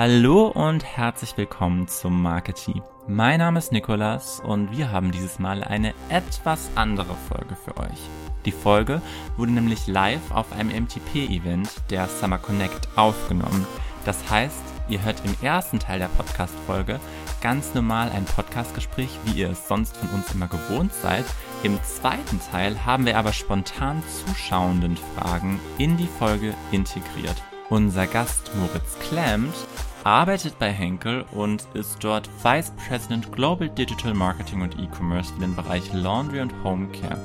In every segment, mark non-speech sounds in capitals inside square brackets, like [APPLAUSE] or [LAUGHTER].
Hallo und herzlich willkommen zum Marketing. Mein Name ist Nikolas und wir haben dieses Mal eine etwas andere Folge für euch. Die Folge wurde nämlich live auf einem MTP-Event der Summer Connect aufgenommen. Das heißt, ihr hört im ersten Teil der Podcast-Folge ganz normal ein Podcastgespräch, wie ihr es sonst von uns immer gewohnt seid. Im zweiten Teil haben wir aber spontan zuschauenden Fragen in die Folge integriert. Unser Gast Moritz Klemmt arbeitet bei Henkel und ist dort Vice President Global Digital Marketing und E-Commerce für den Bereich Laundry und Home Care.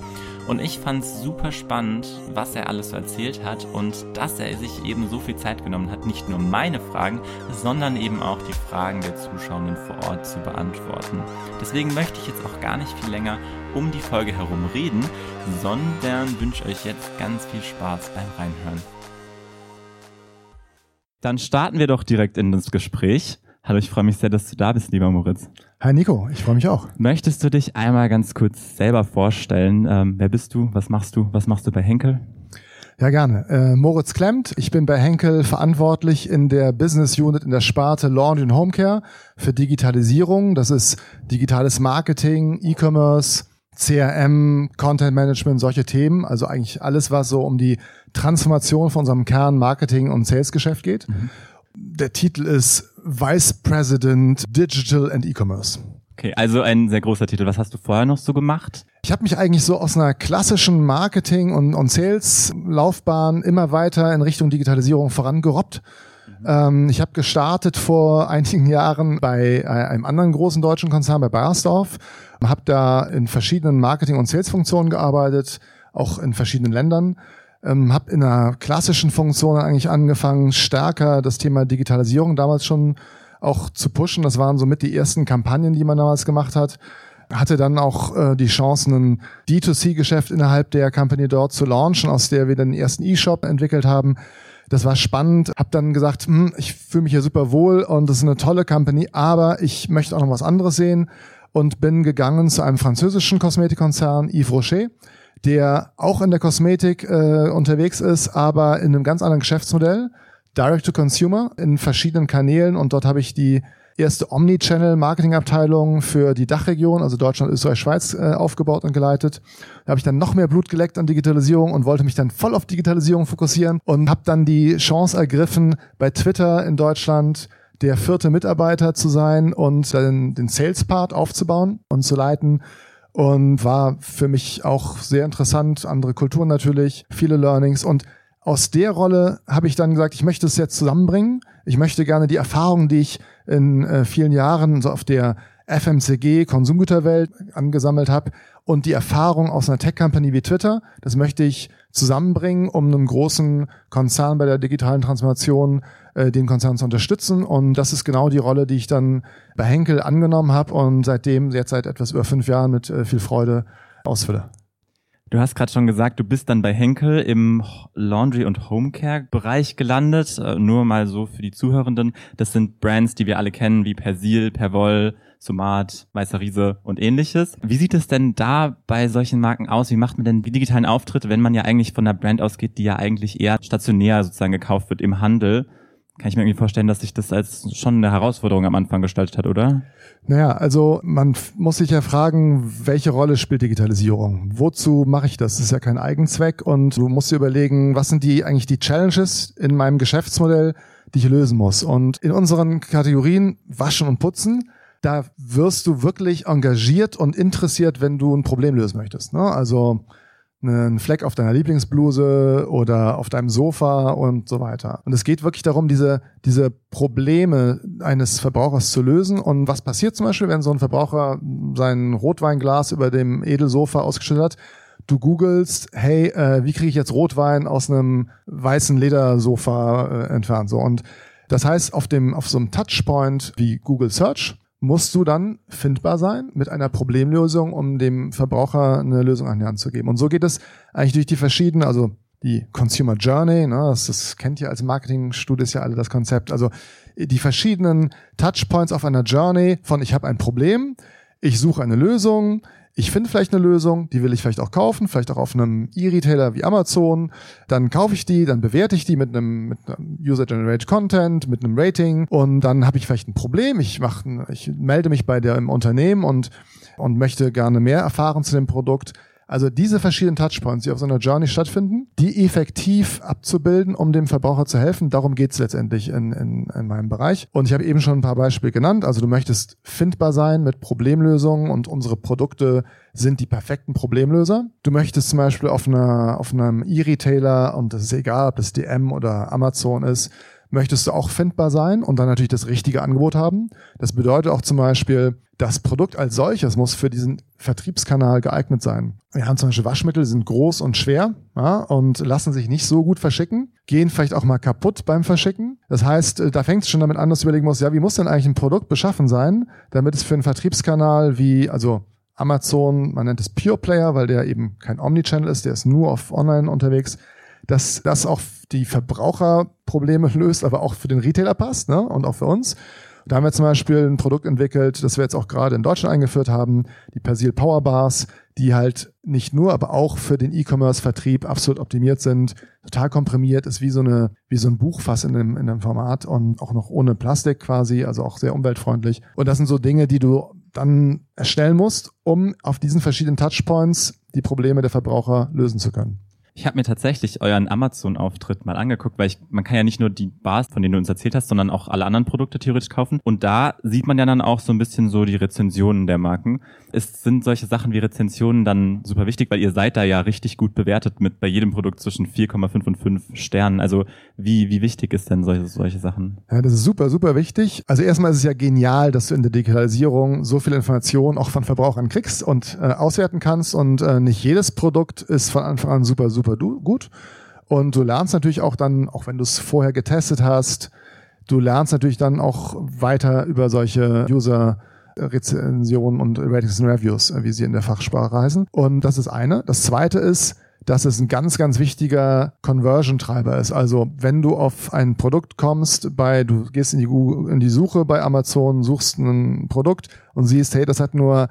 Und ich fand es super spannend, was er alles so erzählt hat und dass er sich eben so viel Zeit genommen hat, nicht nur meine Fragen, sondern eben auch die Fragen der Zuschauenden vor Ort zu beantworten. Deswegen möchte ich jetzt auch gar nicht viel länger um die Folge herum reden, sondern wünsche euch jetzt ganz viel Spaß beim Reinhören. Dann starten wir doch direkt in das Gespräch. Hallo, ich freue mich sehr, dass du da bist, lieber Moritz. Hi Nico, ich freue mich auch. Möchtest du dich einmal ganz kurz selber vorstellen? Ähm, wer bist du? Was machst du? Was machst du bei Henkel? Ja, gerne. Äh, Moritz Klemmt. Ich bin bei Henkel verantwortlich in der Business Unit in der Sparte Laundry and Home Care für Digitalisierung. Das ist digitales Marketing, E-Commerce, CRM, Content Management, solche Themen. Also eigentlich alles, was so um die Transformation von unserem Kern Marketing und Salesgeschäft geht. Mhm. Der Titel ist Vice President Digital and E-Commerce. Okay, also ein sehr großer Titel. Was hast du vorher noch so gemacht? Ich habe mich eigentlich so aus einer klassischen Marketing- und, und Sales-Laufbahn immer weiter in Richtung Digitalisierung vorangerobbt. Mhm. Ähm, ich habe gestartet vor einigen [LAUGHS] Jahren bei äh, einem anderen großen deutschen Konzern, bei Bayersdorf, habe da in verschiedenen Marketing- und Sales-Funktionen gearbeitet, auch in verschiedenen Ländern ähm, habe in einer klassischen Funktion eigentlich angefangen, stärker das Thema Digitalisierung damals schon auch zu pushen. Das waren somit die ersten Kampagnen, die man damals gemacht hat. Hatte dann auch äh, die Chance, ein D2C-Geschäft innerhalb der Company dort zu launchen, aus der wir den ersten E-Shop entwickelt haben. Das war spannend. Hab dann gesagt, hm, ich fühle mich hier super wohl und das ist eine tolle Company, aber ich möchte auch noch was anderes sehen und bin gegangen zu einem französischen Kosmetikkonzern Yves Rocher der auch in der Kosmetik äh, unterwegs ist, aber in einem ganz anderen Geschäftsmodell, Direct to Consumer, in verschiedenen Kanälen und dort habe ich die erste Omnichannel-Marketing-Abteilung für die Dachregion, also Deutschland, Österreich, Schweiz, äh, aufgebaut und geleitet. Da habe ich dann noch mehr Blut geleckt an Digitalisierung und wollte mich dann voll auf Digitalisierung fokussieren und habe dann die Chance ergriffen, bei Twitter in Deutschland der vierte Mitarbeiter zu sein und den, den Sales-Part aufzubauen und zu leiten und war für mich auch sehr interessant. Andere Kulturen natürlich, viele Learnings und aus der Rolle habe ich dann gesagt, ich möchte es jetzt zusammenbringen. Ich möchte gerne die Erfahrungen, die ich in äh, vielen Jahren so auf der FMCG Konsumgüterwelt angesammelt habe und die Erfahrung aus einer Tech-Company wie Twitter, das möchte ich zusammenbringen, um einem großen Konzern bei der digitalen Transformation äh, den Konzern zu unterstützen. Und das ist genau die Rolle, die ich dann bei Henkel angenommen habe und seitdem, jetzt seit etwas über fünf Jahren mit äh, viel Freude ausfülle. Du hast gerade schon gesagt, du bist dann bei Henkel im Laundry- und Homecare-Bereich gelandet. Äh, nur mal so für die Zuhörenden. Das sind Brands, die wir alle kennen, wie Persil, Perwoll, Somat, Weißer Riese und ähnliches. Wie sieht es denn da bei solchen Marken aus? Wie macht man denn die digitalen Auftritte, wenn man ja eigentlich von einer Brand ausgeht, die ja eigentlich eher stationär sozusagen gekauft wird im Handel? Kann ich mir irgendwie vorstellen, dass sich das als schon eine Herausforderung am Anfang gestaltet hat, oder? Naja, also man muss sich ja fragen, welche Rolle spielt Digitalisierung? Wozu mache ich das? Das ist ja kein Eigenzweck und du musst dir überlegen, was sind die eigentlich die Challenges in meinem Geschäftsmodell, die ich lösen muss? Und in unseren Kategorien Waschen und Putzen, da wirst du wirklich engagiert und interessiert, wenn du ein Problem lösen möchtest. Ne? Also einen Fleck auf deiner Lieblingsbluse oder auf deinem Sofa und so weiter. Und es geht wirklich darum, diese, diese Probleme eines Verbrauchers zu lösen. Und was passiert zum Beispiel, wenn so ein Verbraucher sein Rotweinglas über dem Edelsofa ausgeschüttet hat? Du googelst, hey, äh, wie kriege ich jetzt Rotwein aus einem weißen Ledersofa äh, entfernt? So und das heißt, auf dem auf so einem Touchpoint wie Google Search musst du dann findbar sein mit einer Problemlösung, um dem Verbraucher eine Lösung an die Hand zu geben. Und so geht es eigentlich durch die verschiedenen, also die Consumer Journey, ne, das, das kennt ihr als Marketingstudies ja alle das Konzept, also die verschiedenen Touchpoints auf einer Journey von ich habe ein Problem, ich suche eine Lösung, ich finde vielleicht eine Lösung, die will ich vielleicht auch kaufen, vielleicht auch auf einem E-Retailer wie Amazon. Dann kaufe ich die, dann bewerte ich die mit einem, mit einem User-Generated Content, mit einem Rating und dann habe ich vielleicht ein Problem. Ich mache, ich melde mich bei der im Unternehmen und und möchte gerne mehr erfahren zu dem Produkt also diese verschiedenen Touchpoints, die auf so einer Journey stattfinden, die effektiv abzubilden, um dem Verbraucher zu helfen, darum geht's letztendlich in, in, in meinem Bereich. Und ich habe eben schon ein paar Beispiele genannt. Also du möchtest findbar sein mit Problemlösungen und unsere Produkte sind die perfekten Problemlöser. Du möchtest zum Beispiel auf, einer, auf einem E-Retailer, und das ist egal, ob das DM oder Amazon ist, möchtest du auch findbar sein und dann natürlich das richtige Angebot haben. Das bedeutet auch zum Beispiel, das Produkt als solches muss für diesen Vertriebskanal geeignet sein. Wir haben zum Beispiel Waschmittel, die sind groß und schwer ja, und lassen sich nicht so gut verschicken, gehen vielleicht auch mal kaputt beim Verschicken. Das heißt, äh, da fängt es schon damit an, dass du überlegen musst, ja, wie muss denn eigentlich ein Produkt beschaffen sein, damit es für einen Vertriebskanal wie, also Amazon, man nennt es Pure Player, weil der eben kein Omnichannel ist, der ist nur auf Online unterwegs, dass das auch die Verbraucherprobleme löst, aber auch für den Retailer passt ne? und auch für uns. Da haben wir zum Beispiel ein Produkt entwickelt, das wir jetzt auch gerade in Deutschland eingeführt haben, die Persil Power Bars, die halt nicht nur, aber auch für den E-Commerce-Vertrieb absolut optimiert sind, total komprimiert, ist wie so eine, wie so ein Buchfass in einem, in einem Format und auch noch ohne Plastik quasi, also auch sehr umweltfreundlich. Und das sind so Dinge, die du dann erstellen musst, um auf diesen verschiedenen Touchpoints die Probleme der Verbraucher lösen zu können. Ich habe mir tatsächlich euren Amazon-Auftritt mal angeguckt, weil ich, man kann ja nicht nur die Bars, von denen du uns erzählt hast, sondern auch alle anderen Produkte theoretisch kaufen. Und da sieht man ja dann auch so ein bisschen so die Rezensionen der Marken. Es sind solche Sachen wie Rezensionen dann super wichtig, weil ihr seid da ja richtig gut bewertet mit bei jedem Produkt zwischen 4,5 und 5 Sternen. Also wie, wie wichtig ist denn solche, solche Sachen? Ja, das ist super, super wichtig. Also erstmal ist es ja genial, dass du in der Digitalisierung so viel Informationen auch von Verbrauchern kriegst und äh, auswerten kannst. Und äh, nicht jedes Produkt ist von Anfang an super, super super gut. Und du lernst natürlich auch dann, auch wenn du es vorher getestet hast, du lernst natürlich dann auch weiter über solche User Rezensionen und Ratings and Reviews, wie sie in der Fachsprache heißen. Und das ist eine. Das zweite ist, dass es ein ganz, ganz wichtiger Conversion-Treiber ist. Also wenn du auf ein Produkt kommst, bei, du gehst in die, Google, in die Suche bei Amazon, suchst ein Produkt und siehst, hey, das hat nur äh,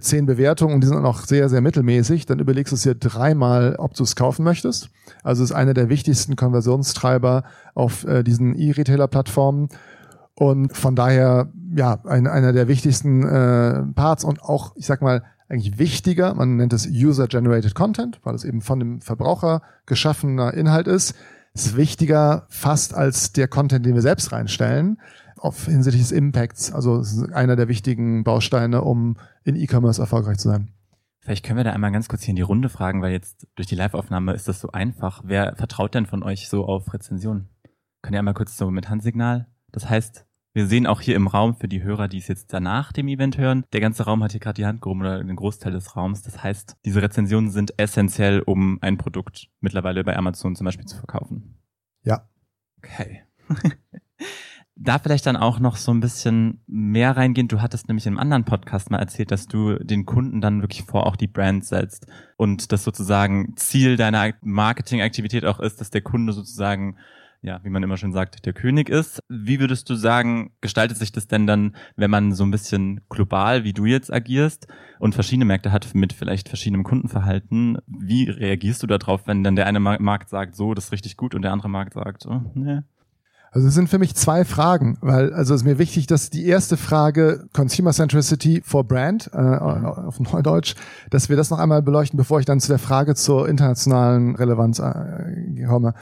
zehn Bewertungen und die sind auch sehr, sehr mittelmäßig, dann überlegst du es dir dreimal, ob du es kaufen möchtest. Also es ist einer der wichtigsten Konversionstreiber auf äh, diesen E-Retailer-Plattformen. Und von daher, ja, ein, einer der wichtigsten äh, Parts und auch, ich sag mal, eigentlich wichtiger, man nennt es User-Generated Content, weil es eben von dem Verbraucher geschaffener Inhalt ist, ist wichtiger fast als der Content, den wir selbst reinstellen, auf hinsichtlich des Impacts. Also es ist einer der wichtigen Bausteine, um in E-Commerce erfolgreich zu sein. Vielleicht können wir da einmal ganz kurz hier in die Runde fragen, weil jetzt durch die Live-Aufnahme ist das so einfach. Wer vertraut denn von euch so auf Rezensionen? Könnt ihr einmal kurz so mit Handsignal? Das heißt, wir sehen auch hier im Raum für die Hörer, die es jetzt danach dem Event hören, der ganze Raum hat hier gerade die Hand gehoben oder den Großteil des Raums. Das heißt, diese Rezensionen sind essentiell, um ein Produkt mittlerweile bei Amazon zum Beispiel zu verkaufen. Ja. Okay. [LAUGHS] da vielleicht dann auch noch so ein bisschen mehr reingehen. Du hattest nämlich im anderen Podcast mal erzählt, dass du den Kunden dann wirklich vor auch die Brand setzt und das sozusagen Ziel deiner Marketingaktivität auch ist, dass der Kunde sozusagen ja, wie man immer schon sagt, der König ist. Wie würdest du sagen, gestaltet sich das denn dann, wenn man so ein bisschen global, wie du jetzt agierst und verschiedene Märkte hat mit vielleicht verschiedenem Kundenverhalten? Wie reagierst du darauf, wenn dann der eine Markt sagt, so, das ist richtig gut und der andere Markt sagt, oh, nee, also es sind für mich zwei Fragen, weil also es ist mir wichtig, dass die erste Frage Consumer Centricity for Brand äh, auf Neudeutsch, dass wir das noch einmal beleuchten, bevor ich dann zu der Frage zur internationalen Relevanz äh, komme.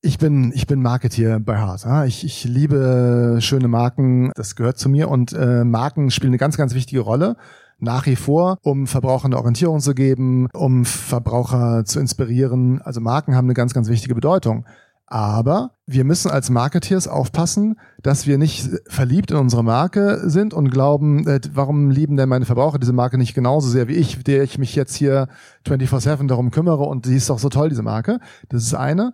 Ich bin ich bin Marketeer bei Hart. Ja? Ich, ich liebe schöne Marken, das gehört zu mir und äh, Marken spielen eine ganz ganz wichtige Rolle nach wie vor, um Verbrauchern eine Orientierung zu geben, um Verbraucher zu inspirieren. Also Marken haben eine ganz ganz wichtige Bedeutung. Aber wir müssen als Marketeers aufpassen, dass wir nicht verliebt in unsere Marke sind und glauben, äh, warum lieben denn meine Verbraucher diese Marke nicht genauso sehr wie ich, der ich mich jetzt hier 24-7 darum kümmere und die ist doch so toll, diese Marke. Das ist eine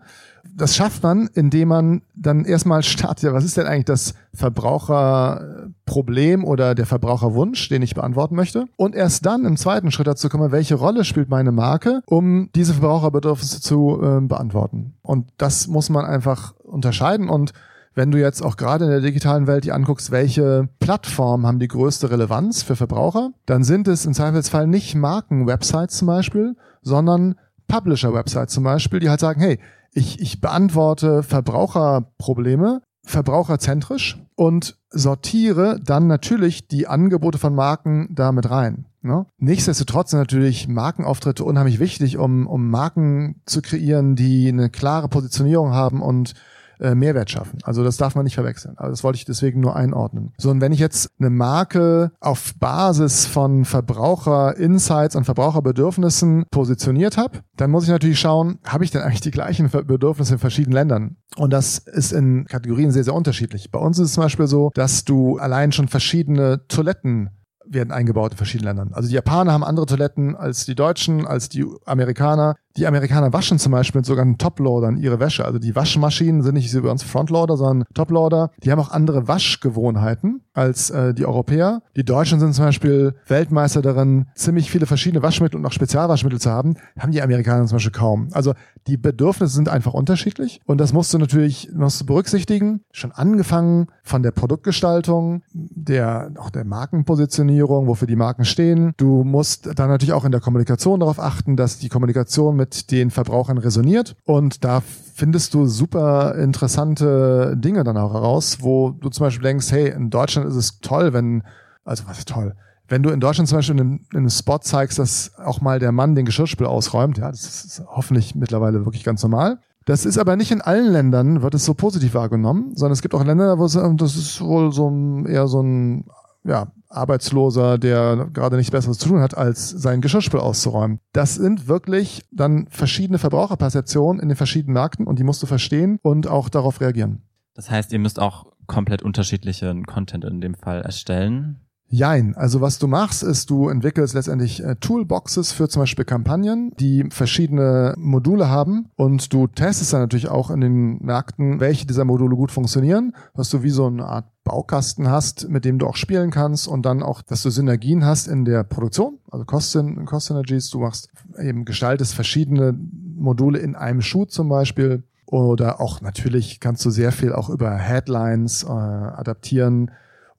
das schafft man, indem man dann erstmal startet, was ist denn eigentlich das Verbraucherproblem oder der Verbraucherwunsch, den ich beantworten möchte? Und erst dann im zweiten Schritt dazu kommen, welche Rolle spielt meine Marke, um diese Verbraucherbedürfnisse zu äh, beantworten. Und das muss man einfach unterscheiden und wenn du jetzt auch gerade in der digitalen Welt die anguckst, welche Plattformen haben die größte Relevanz für Verbraucher, dann sind es im Zweifelsfall nicht Marken-Websites zum Beispiel, sondern Publisher-Websites zum Beispiel, die halt sagen, hey, ich, ich beantworte Verbraucherprobleme verbraucherzentrisch und sortiere dann natürlich die Angebote von Marken damit rein. Ne? Nichtsdestotrotz sind natürlich Markenauftritte unheimlich wichtig, um, um Marken zu kreieren, die eine klare Positionierung haben und äh, Mehrwert schaffen. Also das darf man nicht verwechseln. Also das wollte ich deswegen nur einordnen. So, und wenn ich jetzt eine Marke auf Basis von Verbraucher-Insights und Verbraucherbedürfnissen positioniert habe, dann muss ich natürlich schauen, habe ich denn eigentlich die gleichen Bedürfnisse in verschiedenen Ländern? Und das ist in Kategorien sehr, sehr unterschiedlich. Bei uns ist es zum Beispiel so, dass du allein schon verschiedene Toiletten werden eingebaut in verschiedenen Ländern. Also die Japaner haben andere Toiletten als die Deutschen, als die Amerikaner. Die Amerikaner waschen zum Beispiel mit sogenannten Toploadern ihre Wäsche. Also die Waschmaschinen sind nicht bei uns Frontloader, sondern Toploader. Die haben auch andere Waschgewohnheiten als äh, die Europäer. Die Deutschen sind zum Beispiel Weltmeister darin, ziemlich viele verschiedene Waschmittel und auch Spezialwaschmittel zu haben. Haben die Amerikaner zum Beispiel kaum. Also die Bedürfnisse sind einfach unterschiedlich und das musst du natürlich musst du berücksichtigen. Schon angefangen von der Produktgestaltung, der auch der Markenpositionierung, wofür die Marken stehen. Du musst dann natürlich auch in der Kommunikation darauf achten, dass die Kommunikation mit den Verbrauchern resoniert. Und da findest du super interessante Dinge dann auch heraus, wo du zum Beispiel denkst, hey, in Deutschland ist es toll, wenn, also was ist toll? Wenn du in Deutschland zum Beispiel in einem Spot zeigst, dass auch mal der Mann den Geschirrspül ausräumt, ja, das ist hoffentlich mittlerweile wirklich ganz normal. Das ist aber nicht in allen Ländern, wird es so positiv wahrgenommen, sondern es gibt auch Länder, wo es, das ist wohl so ein, eher so ein ja, Arbeitsloser, der gerade nichts Besseres zu tun hat, als sein Geschirrspül auszuräumen. Das sind wirklich dann verschiedene Verbraucherperzeptionen in den verschiedenen Märkten und die musst du verstehen und auch darauf reagieren. Das heißt, ihr müsst auch komplett unterschiedlichen Content in dem Fall erstellen. Jein. Also was du machst, ist, du entwickelst letztendlich äh, Toolboxes für zum Beispiel Kampagnen, die verschiedene Module haben und du testest dann natürlich auch in den Märkten, welche dieser Module gut funktionieren, dass du wie so eine Art Baukasten hast, mit dem du auch spielen kannst und dann auch, dass du Synergien hast in der Produktion, also Cost, Cost Synergies. Du machst eben gestaltest verschiedene Module in einem Schuh zum Beispiel oder auch natürlich kannst du sehr viel auch über Headlines äh, adaptieren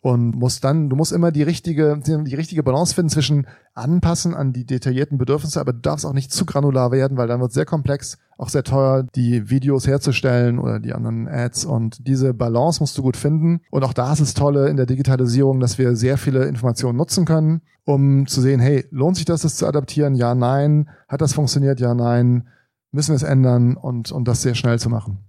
und musst dann, du musst immer die richtige, die richtige Balance finden zwischen anpassen an die detaillierten Bedürfnisse, aber du darfst auch nicht zu granular werden, weil dann wird es sehr komplex, auch sehr teuer, die Videos herzustellen oder die anderen Ads und diese Balance musst du gut finden. Und auch da ist es tolle in der Digitalisierung, dass wir sehr viele Informationen nutzen können, um zu sehen, hey, lohnt sich das, das zu adaptieren? Ja, nein. Hat das funktioniert? Ja, nein. Müssen wir es ändern und, und das sehr schnell zu machen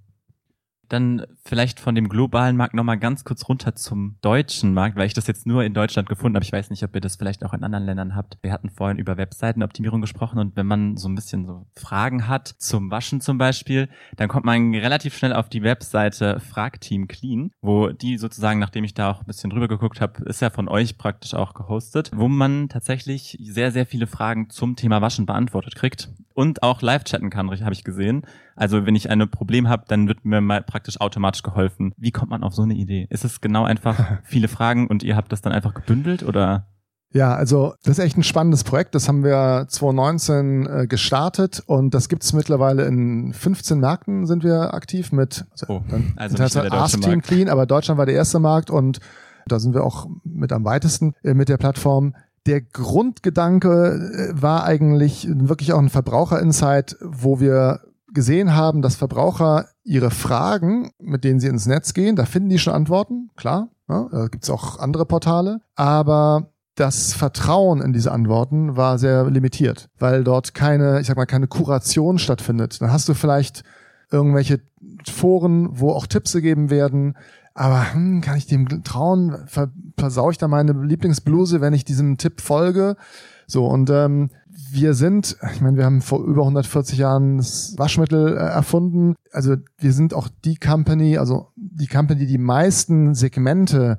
dann vielleicht von dem globalen Markt nochmal ganz kurz runter zum deutschen Markt, weil ich das jetzt nur in Deutschland gefunden habe. Ich weiß nicht, ob ihr das vielleicht auch in anderen Ländern habt. Wir hatten vorhin über Webseitenoptimierung gesprochen und wenn man so ein bisschen so Fragen hat zum Waschen zum Beispiel, dann kommt man relativ schnell auf die Webseite Fragteam Clean, wo die sozusagen, nachdem ich da auch ein bisschen drüber geguckt habe, ist ja von euch praktisch auch gehostet, wo man tatsächlich sehr, sehr viele Fragen zum Thema Waschen beantwortet kriegt und auch live chatten kann, habe ich gesehen. Also wenn ich ein Problem habe, dann wird mir mal praktisch automatisch geholfen. Wie kommt man auf so eine Idee? Ist es genau einfach [LAUGHS] viele Fragen und ihr habt das dann einfach gebündelt oder? Ja, also das ist echt ein spannendes Projekt. Das haben wir 2019 äh, gestartet und das gibt es mittlerweile in 15 Märkten sind wir aktiv mit. Also, oh, also der Ask Team Clean, aber Deutschland war der erste Markt und da sind wir auch mit am weitesten äh, mit der Plattform. Der Grundgedanke äh, war eigentlich wirklich auch ein Verbraucherinsight, wo wir gesehen haben, dass Verbraucher ihre Fragen, mit denen sie ins Netz gehen, da finden die schon Antworten, klar. Ja, da gibt es auch andere Portale, aber das Vertrauen in diese Antworten war sehr limitiert, weil dort keine, ich sag mal, keine Kuration stattfindet. Dann hast du vielleicht irgendwelche Foren, wo auch Tipps gegeben werden, aber hm, kann ich dem trauen? Versau ich da meine Lieblingsbluse, wenn ich diesem Tipp folge? So, und ähm, wir sind, ich meine, wir haben vor über 140 Jahren das Waschmittel äh, erfunden. Also wir sind auch die Company, also die Company, die die meisten Segmente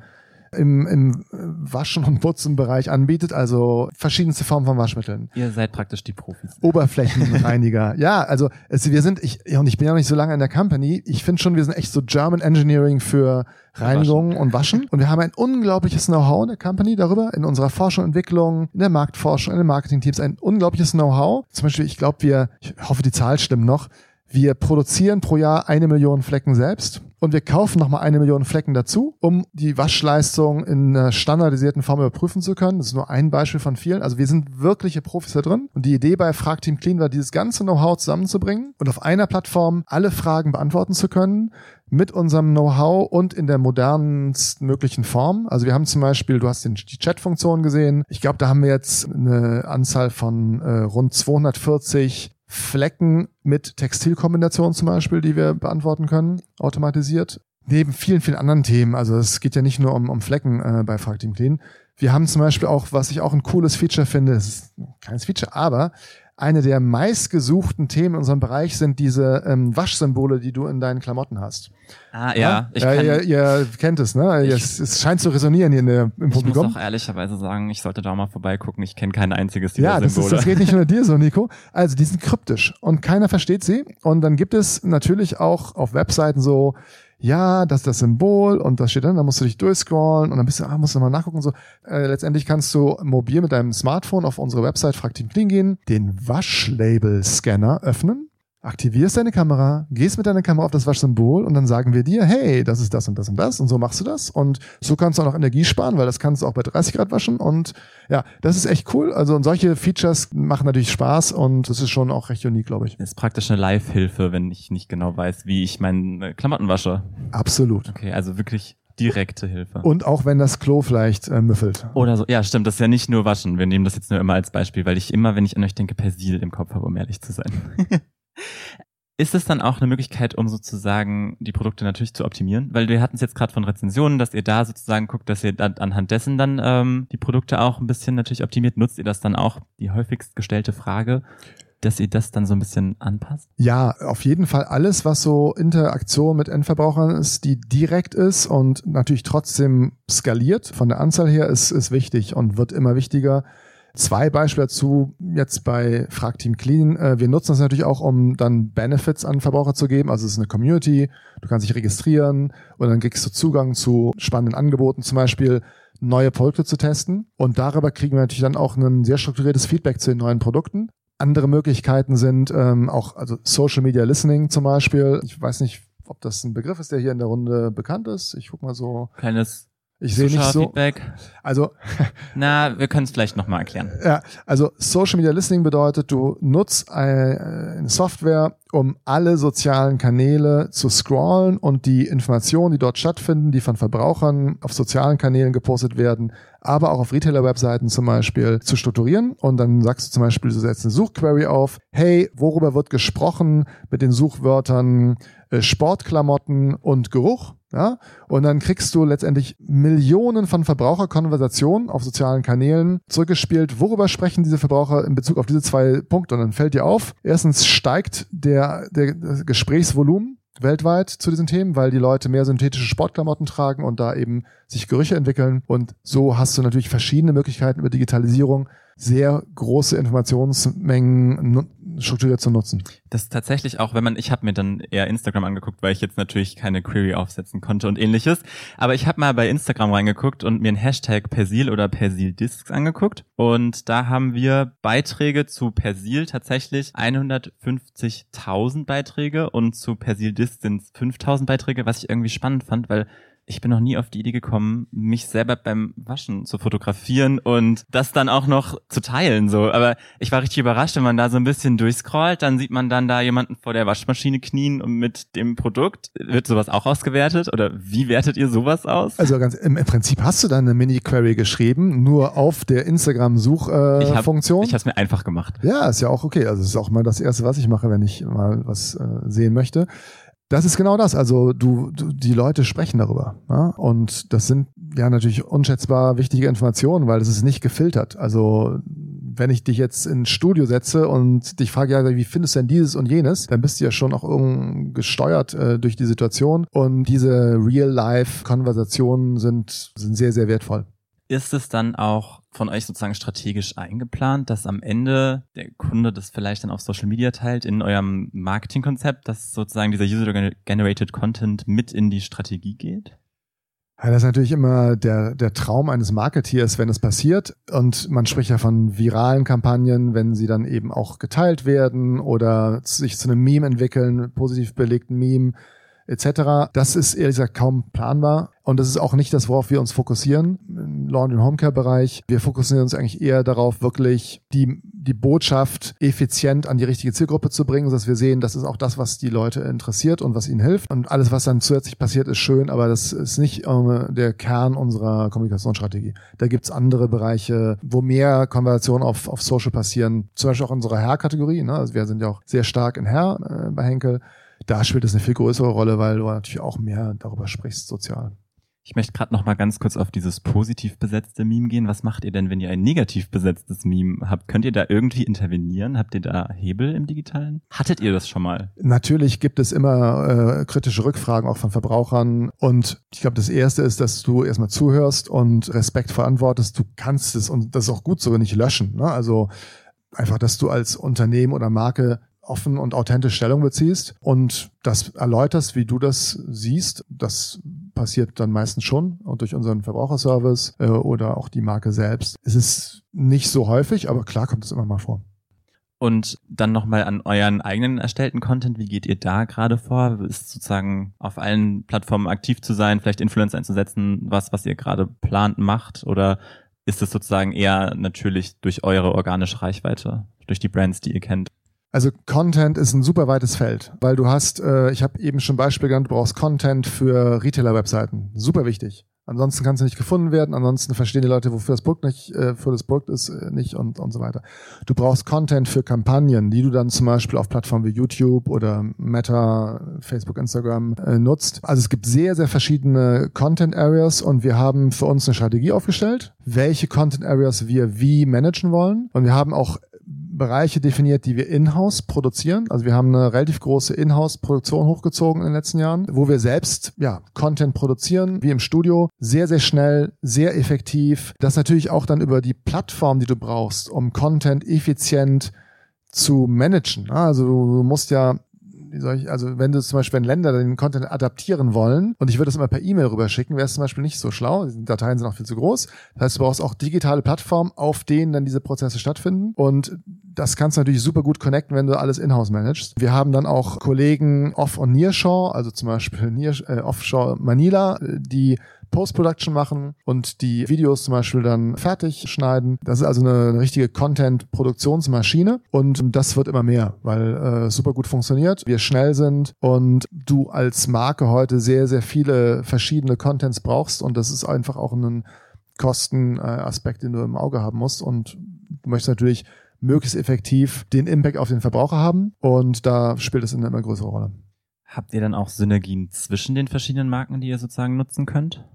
im, im Waschen- und Putzenbereich anbietet, also verschiedenste Formen von Waschmitteln. Ihr seid praktisch die Profis. Oberflächenreiniger. [LAUGHS] ja, also es, wir sind, ich, ja, und ich bin ja noch nicht so lange in der Company, ich finde schon, wir sind echt so German Engineering für Reinigung Waschen. und Waschen. Und wir haben ein unglaubliches Know-how in der Company darüber, in unserer Forschung und Entwicklung, in der Marktforschung, in den Marketingteams, ein unglaubliches Know-how. Zum Beispiel, ich glaube, wir, ich hoffe, die Zahl stimmt noch, Wir produzieren pro Jahr eine Million Flecken selbst und wir kaufen nochmal eine Million Flecken dazu, um die Waschleistung in einer standardisierten Form überprüfen zu können. Das ist nur ein Beispiel von vielen. Also wir sind wirkliche Profis da drin. Und die Idee bei Frag Team Clean war, dieses ganze Know-how zusammenzubringen und auf einer Plattform alle Fragen beantworten zu können mit unserem Know-how und in der modernsten möglichen Form. Also wir haben zum Beispiel, du hast den, die Chat-Funktion gesehen. Ich glaube, da haben wir jetzt eine Anzahl von äh, rund 240 Flecken mit Textilkombinationen zum Beispiel, die wir beantworten können, automatisiert. Neben vielen, vielen anderen Themen. Also es geht ja nicht nur um, um Flecken äh, bei Frag Team Clean. Wir haben zum Beispiel auch, was ich auch ein cooles Feature finde, es ist ein kleines Feature, aber eine der meistgesuchten Themen in unserem Bereich sind diese ähm, Waschsymbole, die du in deinen Klamotten hast. Ah, ja. Ich ja, ihr, ihr kennt es, ne? Ich, es, es scheint zu resonieren hier in der, im Publikum. Ich muss auch ehrlicherweise sagen, ich sollte da mal vorbeigucken. Ich kenne kein einziges dieser ja, das Symbole. Ja, das geht nicht nur dir so, Nico. Also, die sind kryptisch und keiner versteht sie. Und dann gibt es natürlich auch auf Webseiten so ja, das ist das Symbol und das steht dann, da musst du dich durchscrollen und dann bist du, ah, musst du mal nachgucken. So, äh, letztendlich kannst du mobil mit deinem Smartphone auf unsere Website Fraktim Clean gehen, den Waschlabel-Scanner öffnen aktivierst deine Kamera, gehst mit deiner Kamera auf das Waschsymbol und dann sagen wir dir, hey, das ist das und das und das und so machst du das und so kannst du auch noch Energie sparen, weil das kannst du auch bei 30 Grad waschen und ja, das ist echt cool. Also und solche Features machen natürlich Spaß und das ist schon auch recht unique, glaube ich. Das ist praktisch eine Live-Hilfe, wenn ich nicht genau weiß, wie ich meine Klamotten wasche. Absolut. Okay, also wirklich direkte Hilfe. Und auch wenn das Klo vielleicht äh, müffelt. Oder so. Ja, stimmt. Das ist ja nicht nur waschen. Wir nehmen das jetzt nur immer als Beispiel, weil ich immer, wenn ich an euch denke, Persil im Kopf habe, um ehrlich zu sein. [LAUGHS] Ist es dann auch eine Möglichkeit, um sozusagen die Produkte natürlich zu optimieren? Weil wir hatten es jetzt gerade von Rezensionen, dass ihr da sozusagen guckt, dass ihr dann anhand dessen dann ähm, die Produkte auch ein bisschen natürlich optimiert. Nutzt ihr das dann auch, die häufigst gestellte Frage, dass ihr das dann so ein bisschen anpasst? Ja, auf jeden Fall alles, was so Interaktion mit Endverbrauchern ist, die direkt ist und natürlich trotzdem skaliert von der Anzahl her, ist, ist wichtig und wird immer wichtiger. Zwei Beispiele dazu jetzt bei Frag Team Clean. Äh, wir nutzen das natürlich auch, um dann Benefits an Verbraucher zu geben. Also es ist eine Community, du kannst dich registrieren und dann kriegst du Zugang zu spannenden Angeboten, zum Beispiel neue Produkte zu testen. Und darüber kriegen wir natürlich dann auch ein sehr strukturiertes Feedback zu den neuen Produkten. Andere Möglichkeiten sind ähm, auch also Social Media Listening zum Beispiel. Ich weiß nicht, ob das ein Begriff ist, der hier in der Runde bekannt ist. Ich guck mal so. Kleines ich sehe nicht so. Feedback. Also. [LAUGHS] Na, wir können es vielleicht nochmal erklären. Ja, also Social Media Listening bedeutet, du nutzt eine Software, um alle sozialen Kanäle zu scrollen und die Informationen, die dort stattfinden, die von Verbrauchern auf sozialen Kanälen gepostet werden, aber auch auf Retailer-Webseiten zum Beispiel zu strukturieren. Und dann sagst du zum Beispiel, du setzt eine Suchquery auf, hey, worüber wird gesprochen mit den Suchwörtern äh, Sportklamotten und Geruch? Ja? Und dann kriegst du letztendlich Millionen von Verbraucherkonversationen auf sozialen Kanälen zurückgespielt. Worüber sprechen diese Verbraucher in Bezug auf diese zwei Punkte? Und dann fällt dir auf, erstens steigt der, der Gesprächsvolumen weltweit zu diesen Themen, weil die Leute mehr synthetische Sportklamotten tragen und da eben sich Gerüche entwickeln. Und so hast du natürlich verschiedene Möglichkeiten über Digitalisierung sehr große Informationsmengen strukturiert zu nutzen. Das ist tatsächlich auch, wenn man, ich habe mir dann eher Instagram angeguckt, weil ich jetzt natürlich keine Query aufsetzen konnte und ähnliches. Aber ich habe mal bei Instagram reingeguckt und mir einen Hashtag Persil oder Persil Discs angeguckt. Und da haben wir Beiträge zu Persil tatsächlich 150.000 Beiträge und zu Persil Discs sind 5.000 Beiträge, was ich irgendwie spannend fand, weil ich bin noch nie auf die Idee gekommen, mich selber beim Waschen zu fotografieren und das dann auch noch zu teilen, so. Aber ich war richtig überrascht, wenn man da so ein bisschen durchscrollt, dann sieht man dann da jemanden vor der Waschmaschine knien und mit dem Produkt. Wird sowas auch ausgewertet oder wie wertet ihr sowas aus? Also ganz, im, Prinzip hast du dann eine Mini-Query geschrieben, nur auf der Instagram-Suchfunktion. Äh, ich habe hab's mir einfach gemacht. Ja, ist ja auch okay. Also es ist auch mal das Erste, was ich mache, wenn ich mal was äh, sehen möchte. Das ist genau das. Also du, du die Leute sprechen darüber. Ja? Und das sind ja natürlich unschätzbar wichtige Informationen, weil es ist nicht gefiltert. Also wenn ich dich jetzt ins Studio setze und dich frage, ja, wie findest du denn dieses und jenes, dann bist du ja schon auch irgendwie gesteuert äh, durch die Situation. Und diese Real-Life-Konversationen sind, sind sehr, sehr wertvoll. Ist es dann auch von euch sozusagen strategisch eingeplant, dass am Ende der Kunde das vielleicht dann auf Social Media teilt in eurem Marketingkonzept, dass sozusagen dieser User-Generated Content mit in die Strategie geht? Ja, das ist natürlich immer der, der Traum eines Marketeers, wenn es passiert. Und man spricht ja von viralen Kampagnen, wenn sie dann eben auch geteilt werden oder sich zu einem Meme entwickeln, positiv belegten Meme etc. Das ist ehrlich gesagt kaum planbar und das ist auch nicht das, worauf wir uns fokussieren im Laundry und Homecare Bereich. Wir fokussieren uns eigentlich eher darauf, wirklich die, die Botschaft effizient an die richtige Zielgruppe zu bringen, dass wir sehen, das ist auch das, was die Leute interessiert und was ihnen hilft. Und alles, was dann zusätzlich passiert, ist schön, aber das ist nicht ähm, der Kern unserer Kommunikationsstrategie. Da gibt's andere Bereiche, wo mehr Konversationen auf, auf Social passieren. Zum Beispiel auch unsere Hair-Kategorie. Ne? Also wir sind ja auch sehr stark in Hair äh, bei Henkel da spielt es eine viel größere Rolle, weil du natürlich auch mehr darüber sprichst sozial. Ich möchte gerade noch mal ganz kurz auf dieses positiv besetzte Meme gehen. Was macht ihr denn, wenn ihr ein negativ besetztes Meme habt? Könnt ihr da irgendwie intervenieren? Habt ihr da Hebel im Digitalen? Hattet ihr das schon mal? Natürlich gibt es immer äh, kritische Rückfragen auch von Verbrauchern. Und ich glaube, das Erste ist, dass du erstmal zuhörst und Respekt verantwortest. Du kannst es, und das ist auch gut so, nicht löschen. Ne? Also einfach, dass du als Unternehmen oder Marke offen und authentisch Stellung beziehst und das erläuterst, wie du das siehst. Das passiert dann meistens schon und durch unseren Verbraucherservice äh, oder auch die Marke selbst. Es ist nicht so häufig, aber klar kommt es immer mal vor. Und dann nochmal an euren eigenen erstellten Content. Wie geht ihr da gerade vor? Ist sozusagen auf allen Plattformen aktiv zu sein, vielleicht Influencer einzusetzen, was, was ihr gerade plant, macht? Oder ist es sozusagen eher natürlich durch eure organische Reichweite, durch die Brands, die ihr kennt? Also Content ist ein super weites Feld, weil du hast, äh, ich habe eben schon Beispiel genannt, du brauchst Content für Retailer-Webseiten. Super wichtig. Ansonsten kannst du nicht gefunden werden, ansonsten verstehen die Leute, wofür das Produkt nicht, äh, für das Produkt ist, äh, nicht und, und so weiter. Du brauchst Content für Kampagnen, die du dann zum Beispiel auf Plattformen wie YouTube oder Meta, Facebook, Instagram äh, nutzt. Also es gibt sehr, sehr verschiedene Content Areas und wir haben für uns eine Strategie aufgestellt, welche Content Areas wir wie managen wollen. Und wir haben auch Bereiche definiert, die wir in-house produzieren. Also wir haben eine relativ große In-house-Produktion hochgezogen in den letzten Jahren, wo wir selbst ja Content produzieren, wie im Studio, sehr sehr schnell, sehr effektiv. Das natürlich auch dann über die Plattform, die du brauchst, um Content effizient zu managen. Also du musst ja wie soll ich, also wenn du zum Beispiel, wenn Länder den Content adaptieren wollen und ich würde das immer per E-Mail rüberschicken, wäre es zum Beispiel nicht so schlau. Die Dateien sind auch viel zu groß. Das heißt, du brauchst auch digitale Plattformen, auf denen dann diese Prozesse stattfinden. Und das kannst du natürlich super gut connecten, wenn du alles in-house managst. Wir haben dann auch Kollegen off- und nearshore, also zum Beispiel near, äh, offshore Manila, die Post-Production machen und die Videos zum Beispiel dann fertig schneiden. Das ist also eine, eine richtige Content-Produktionsmaschine und das wird immer mehr, weil äh, super gut funktioniert, wir schnell sind und du als Marke heute sehr, sehr viele verschiedene Contents brauchst und das ist einfach auch ein Kostenaspekt, den du im Auge haben musst und du möchtest natürlich möglichst effektiv den Impact auf den Verbraucher haben und da spielt es eine immer größere Rolle. Habt ihr dann auch Synergien zwischen den verschiedenen Marken, die ihr sozusagen nutzen könnt?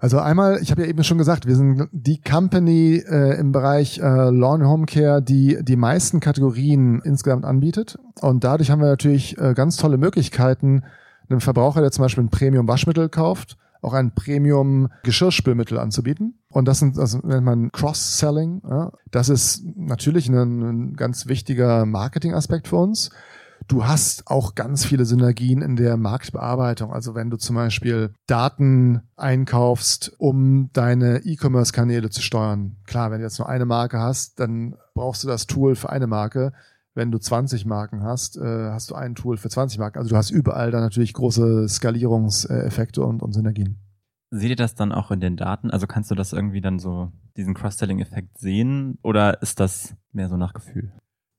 Also einmal, ich habe ja eben schon gesagt, wir sind die Company äh, im Bereich äh, Lawn Home Care, die die meisten Kategorien insgesamt anbietet. Und dadurch haben wir natürlich äh, ganz tolle Möglichkeiten, einem Verbraucher, der zum Beispiel ein Premium Waschmittel kauft, auch ein Premium Geschirrspülmittel anzubieten. Und das sind, also nennt man Cross-Selling. Ja. Das ist natürlich ein, ein ganz wichtiger Marketing-Aspekt für uns. Du hast auch ganz viele Synergien in der Marktbearbeitung. Also wenn du zum Beispiel Daten einkaufst, um deine E-Commerce-Kanäle zu steuern. Klar, wenn du jetzt nur eine Marke hast, dann brauchst du das Tool für eine Marke. Wenn du 20 Marken hast, äh, hast du ein Tool für 20 Marken. Also du hast überall dann natürlich große Skalierungseffekte und, und Synergien. Seht ihr das dann auch in den Daten? Also kannst du das irgendwie dann so, diesen Cross-Selling-Effekt sehen? Oder ist das mehr so nach Gefühl?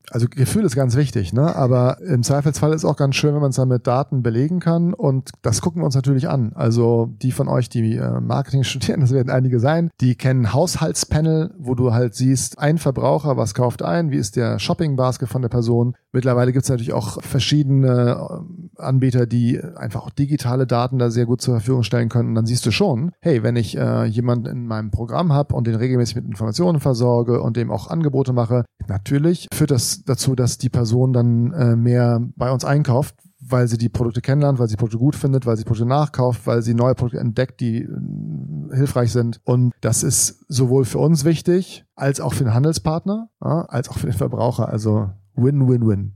Also Gefühl ist ganz wichtig, ne? aber im Zweifelsfall ist auch ganz schön, wenn man es dann mit Daten belegen kann und das gucken wir uns natürlich an. Also die von euch, die äh, Marketing [LAUGHS] studieren, das werden einige sein, die kennen Haushaltspanel, wo du halt siehst, ein Verbraucher, was kauft ein, wie ist der Shopping-Basket von der Person. Mittlerweile gibt es natürlich auch verschiedene äh, Anbieter, die einfach auch digitale Daten da sehr gut zur Verfügung stellen können. Und dann siehst du schon, hey, wenn ich äh, jemanden in meinem Programm habe und den regelmäßig mit Informationen versorge und dem auch Angebote mache, natürlich führt das dazu, dass die Person dann äh, mehr bei uns einkauft, weil sie die Produkte kennenlernt, weil sie Produkte gut findet, weil sie Produkte nachkauft, weil sie neue Produkte entdeckt, die äh, hilfreich sind. Und das ist sowohl für uns wichtig, als auch für den Handelspartner, ja, als auch für den Verbraucher. Also Win-Win-Win.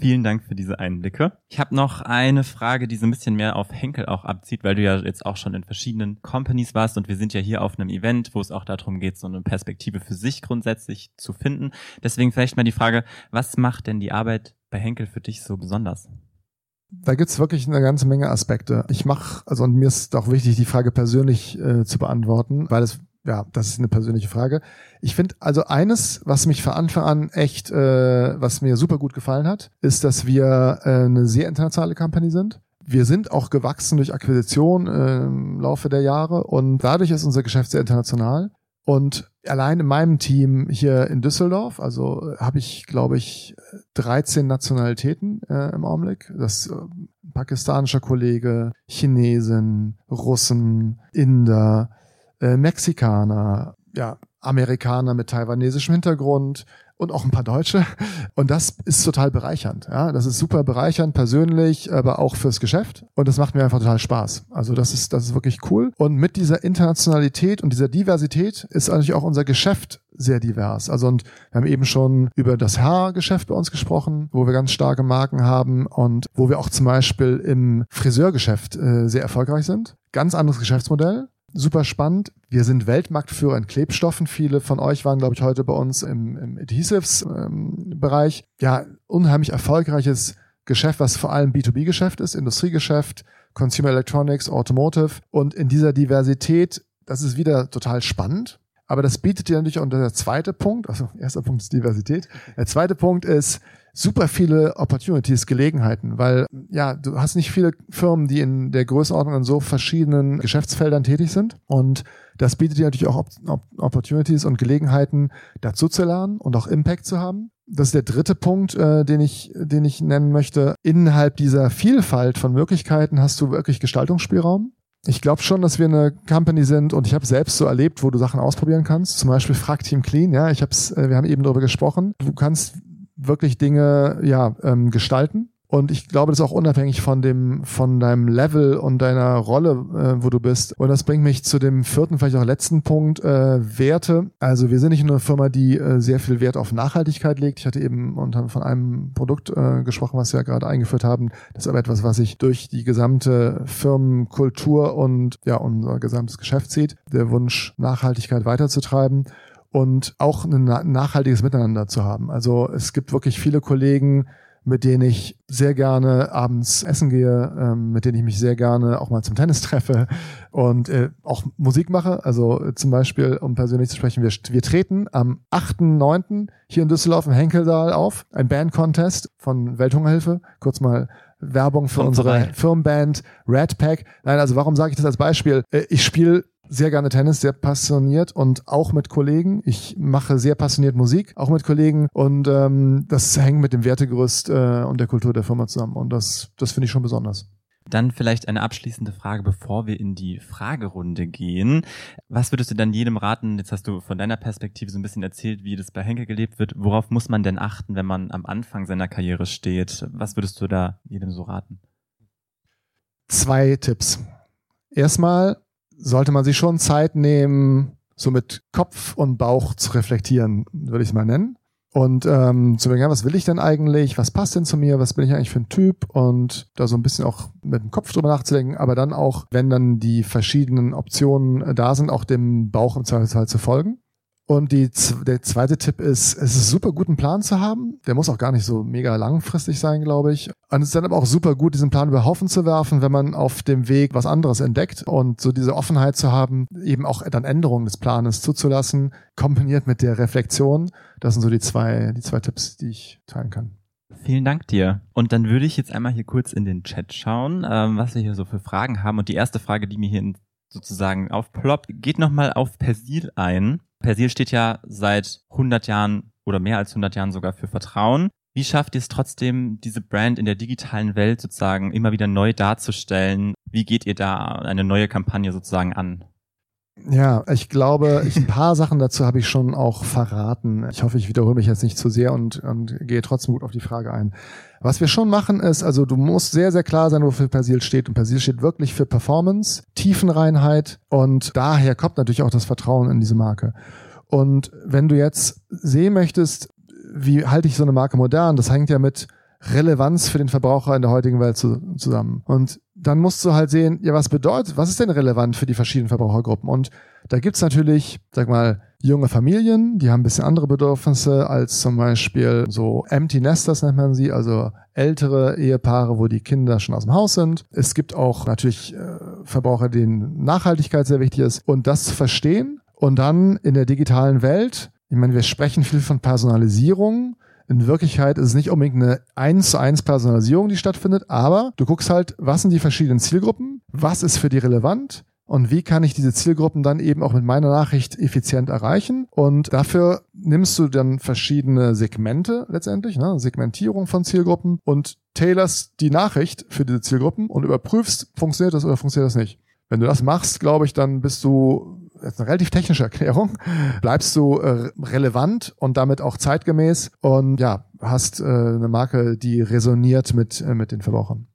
Vielen Dank für diese Einblicke. Ich habe noch eine Frage, die so ein bisschen mehr auf Henkel auch abzieht, weil du ja jetzt auch schon in verschiedenen Companies warst und wir sind ja hier auf einem Event, wo es auch darum geht, so eine Perspektive für sich grundsätzlich zu finden. Deswegen vielleicht mal die Frage, was macht denn die Arbeit bei Henkel für dich so besonders? Da gibt's wirklich eine ganze Menge Aspekte. Ich mache, also und mir ist auch wichtig, die Frage persönlich äh, zu beantworten, weil es ja, das ist eine persönliche Frage. Ich finde also eines, was mich von Anfang an echt, äh, was mir super gut gefallen hat, ist, dass wir äh, eine sehr internationale Company sind. Wir sind auch gewachsen durch Akquisition äh, im Laufe der Jahre und dadurch ist unser Geschäft sehr international. Und allein in meinem Team hier in Düsseldorf, also habe ich, glaube ich, 13 Nationalitäten äh, im Augenblick. Das äh, pakistanischer Kollege, Chinesen, Russen, Inder, äh, Mexikaner, ja, Amerikaner mit taiwanesischem Hintergrund und auch ein paar Deutsche. Und das ist total bereichernd. Ja, das ist super bereichernd, persönlich, aber auch fürs Geschäft. Und das macht mir einfach total Spaß. Also das ist, das ist wirklich cool. Und mit dieser Internationalität und dieser Diversität ist eigentlich auch unser Geschäft sehr divers. Also und wir haben eben schon über das Haargeschäft bei uns gesprochen, wo wir ganz starke Marken haben und wo wir auch zum Beispiel im Friseurgeschäft äh, sehr erfolgreich sind. Ganz anderes Geschäftsmodell super spannend. Wir sind Weltmarktführer in Klebstoffen. Viele von euch waren, glaube ich, heute bei uns im, im Adhesives-Bereich. Ähm, ja, unheimlich erfolgreiches Geschäft, was vor allem B2B-Geschäft ist, Industriegeschäft, Consumer Electronics, Automotive. Und in dieser Diversität, das ist wieder total spannend. Aber das bietet dir natürlich auch der zweite Punkt, also erster Punkt ist Diversität. Der zweite Punkt ist, super viele Opportunities, Gelegenheiten, weil ja, du hast nicht viele Firmen, die in der Größenordnung in so verschiedenen Geschäftsfeldern tätig sind und das bietet dir natürlich auch Opportunities und Gelegenheiten, dazu zu lernen und auch Impact zu haben. Das ist der dritte Punkt, äh, den ich, den ich nennen möchte. Innerhalb dieser Vielfalt von Möglichkeiten hast du wirklich Gestaltungsspielraum. Ich glaube schon, dass wir eine Company sind und ich habe selbst so erlebt, wo du Sachen ausprobieren kannst. Zum Beispiel Frag Team Clean. Ja, ich hab's, äh, wir haben eben darüber gesprochen. Du kannst wirklich Dinge ja ähm, gestalten. Und ich glaube, das ist auch unabhängig von dem, von deinem Level und deiner Rolle, äh, wo du bist. Und das bringt mich zu dem vierten, vielleicht auch letzten Punkt, äh, Werte. Also wir sind nicht nur eine Firma, die äh, sehr viel Wert auf Nachhaltigkeit legt. Ich hatte eben unter, von einem Produkt äh, gesprochen, was wir ja gerade eingeführt haben. Das ist aber etwas, was sich durch die gesamte Firmenkultur und ja, unser gesamtes Geschäft zieht. Der Wunsch, Nachhaltigkeit weiterzutreiben und auch ein nachhaltiges Miteinander zu haben. Also es gibt wirklich viele Kollegen, mit denen ich sehr gerne abends essen gehe, ähm, mit denen ich mich sehr gerne auch mal zum Tennis [LAUGHS] treffe und äh, auch Musik mache. Also äh, zum Beispiel, um persönlich zu sprechen, wir, wir treten am 8.9. hier in Düsseldorf im Henkelsaal auf, ein Band-Contest von Welthungerhilfe. Kurz mal Werbung für unsere Firmenband Red Pack. Nein, also warum sage ich das als Beispiel? Äh, ich spiele sehr gerne Tennis, sehr passioniert und auch mit Kollegen. Ich mache sehr passioniert Musik, auch mit Kollegen und ähm, das hängt mit dem Wertegerüst äh, und der Kultur der Firma zusammen und das, das finde ich schon besonders. Dann vielleicht eine abschließende Frage, bevor wir in die Fragerunde gehen. Was würdest du dann jedem raten? Jetzt hast du von deiner Perspektive so ein bisschen erzählt, wie das bei Henkel gelebt wird. Worauf muss man denn achten, wenn man am Anfang seiner Karriere steht? Was würdest du da jedem so raten? Zwei Tipps. Erstmal sollte man sich schon Zeit nehmen, so mit Kopf und Bauch zu reflektieren, würde ich es mal nennen. Und ähm, zu überlegen, was will ich denn eigentlich? Was passt denn zu mir? Was bin ich eigentlich für ein Typ? Und da so ein bisschen auch mit dem Kopf drüber nachzudenken, aber dann auch, wenn dann die verschiedenen Optionen da sind, auch dem Bauch im Zweifelsfall zu folgen. Und die, der zweite Tipp ist, es ist super gut, einen Plan zu haben. Der muss auch gar nicht so mega langfristig sein, glaube ich. Und es ist dann aber auch super gut, diesen Plan über Haufen zu werfen, wenn man auf dem Weg was anderes entdeckt und so diese Offenheit zu haben, eben auch dann Änderungen des Planes zuzulassen, kombiniert mit der Reflexion. Das sind so die zwei, die zwei Tipps, die ich teilen kann. Vielen Dank dir. Und dann würde ich jetzt einmal hier kurz in den Chat schauen, ähm, was wir hier so für Fragen haben. Und die erste Frage, die mir hier sozusagen aufploppt, geht nochmal auf Persil ein. Persil steht ja seit 100 Jahren oder mehr als 100 Jahren sogar für Vertrauen. Wie schafft ihr es trotzdem, diese Brand in der digitalen Welt sozusagen immer wieder neu darzustellen? Wie geht ihr da eine neue Kampagne sozusagen an? Ja, ich glaube, ich, ein paar Sachen dazu habe ich schon auch verraten. Ich hoffe, ich wiederhole mich jetzt nicht zu sehr und, und gehe trotzdem gut auf die Frage ein. Was wir schon machen ist, also du musst sehr, sehr klar sein, wofür Persil steht. Und Persil steht wirklich für Performance, Tiefenreinheit und daher kommt natürlich auch das Vertrauen in diese Marke. Und wenn du jetzt sehen möchtest, wie halte ich so eine Marke modern, das hängt ja mit Relevanz für den Verbraucher in der heutigen Welt zu, zusammen. Und dann musst du halt sehen, ja, was bedeutet, was ist denn relevant für die verschiedenen Verbrauchergruppen? Und da gibt's natürlich, sag mal, junge Familien, die haben ein bisschen andere Bedürfnisse als zum Beispiel so Empty Nesters nennt man sie, also ältere Ehepaare, wo die Kinder schon aus dem Haus sind. Es gibt auch natürlich äh, Verbraucher, denen Nachhaltigkeit sehr wichtig ist. Und das zu verstehen und dann in der digitalen Welt, ich meine, wir sprechen viel von Personalisierung. In Wirklichkeit ist es nicht unbedingt eine eins zu eins Personalisierung, die stattfindet, aber du guckst halt, was sind die verschiedenen Zielgruppen, was ist für die relevant, und wie kann ich diese Zielgruppen dann eben auch mit meiner Nachricht effizient erreichen. Und dafür nimmst du dann verschiedene Segmente letztendlich, ne, Segmentierung von Zielgruppen und tailorst die Nachricht für diese Zielgruppen und überprüfst, funktioniert das oder funktioniert das nicht. Wenn du das machst, glaube ich, dann bist du das ist eine relativ technische Erklärung, bleibst du äh, relevant und damit auch zeitgemäß und ja, hast äh, eine Marke, die resoniert mit, äh, mit den Verbrauchern.